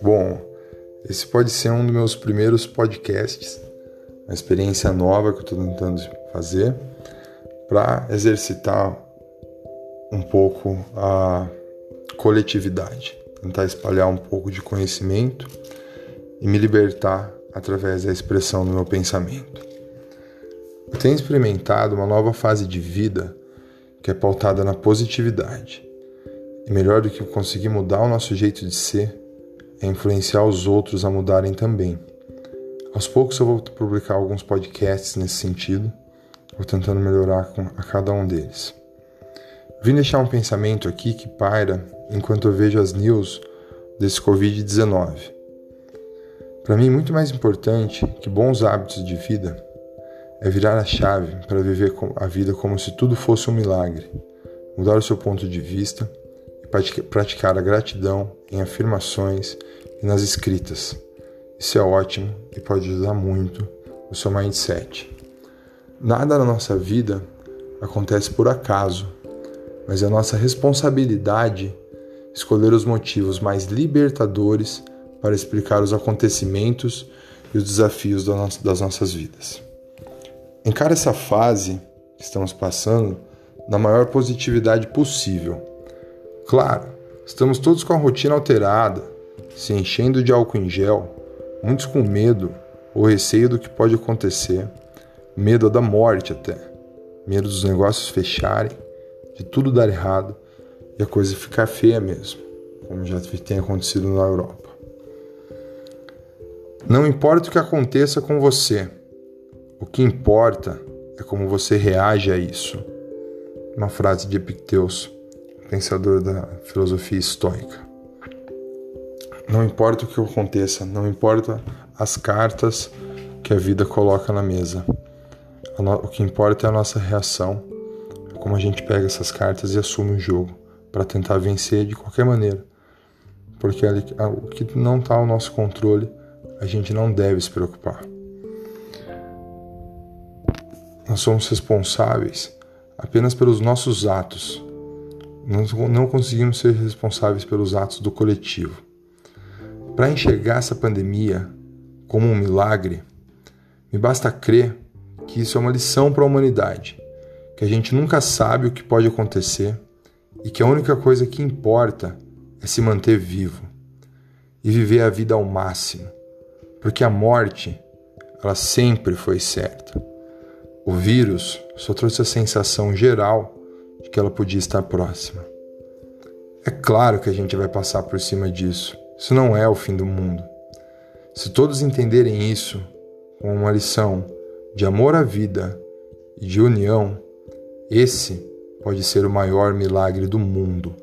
Bom, esse pode ser um dos meus primeiros podcasts, uma experiência nova que eu estou tentando fazer para exercitar um pouco a coletividade, tentar espalhar um pouco de conhecimento e me libertar através da expressão do meu pensamento. Eu tenho experimentado uma nova fase de vida que é pautada na positividade. E melhor do que conseguir mudar o nosso jeito de ser é influenciar os outros a mudarem também. Aos poucos eu vou publicar alguns podcasts nesse sentido, vou tentando melhorar a cada um deles. Vim deixar um pensamento aqui que paira enquanto eu vejo as news desse Covid-19. Para mim, muito mais importante que bons hábitos de vida é virar a chave para viver a vida como se tudo fosse um milagre, mudar o seu ponto de vista e praticar a gratidão em afirmações e nas escritas. Isso é ótimo e pode ajudar muito o seu mindset. Nada na nossa vida acontece por acaso, mas é nossa responsabilidade escolher os motivos mais libertadores para explicar os acontecimentos e os desafios das nossas vidas. Encara essa fase que estamos passando na maior positividade possível. Claro, estamos todos com a rotina alterada, se enchendo de álcool em gel, muitos com medo ou receio do que pode acontecer, medo da morte até, medo dos negócios fecharem, de tudo dar errado e a coisa ficar feia mesmo, como já tem acontecido na Europa. Não importa o que aconteça com você, o que importa é como você reage a isso. Uma frase de Epictetus, pensador da filosofia estoica. Não importa o que aconteça, não importa as cartas que a vida coloca na mesa. O que importa é a nossa reação, como a gente pega essas cartas e assume o jogo para tentar vencer de qualquer maneira. Porque o que não está ao nosso controle a gente não deve se preocupar. Nós somos responsáveis apenas pelos nossos atos. Nós não conseguimos ser responsáveis pelos atos do coletivo. Para enxergar essa pandemia como um milagre, me basta crer que isso é uma lição para a humanidade, que a gente nunca sabe o que pode acontecer e que a única coisa que importa é se manter vivo e viver a vida ao máximo porque a morte, ela sempre foi certa. O vírus só trouxe a sensação geral de que ela podia estar próxima. É claro que a gente vai passar por cima disso. Isso não é o fim do mundo. Se todos entenderem isso como uma lição de amor à vida e de união, esse pode ser o maior milagre do mundo.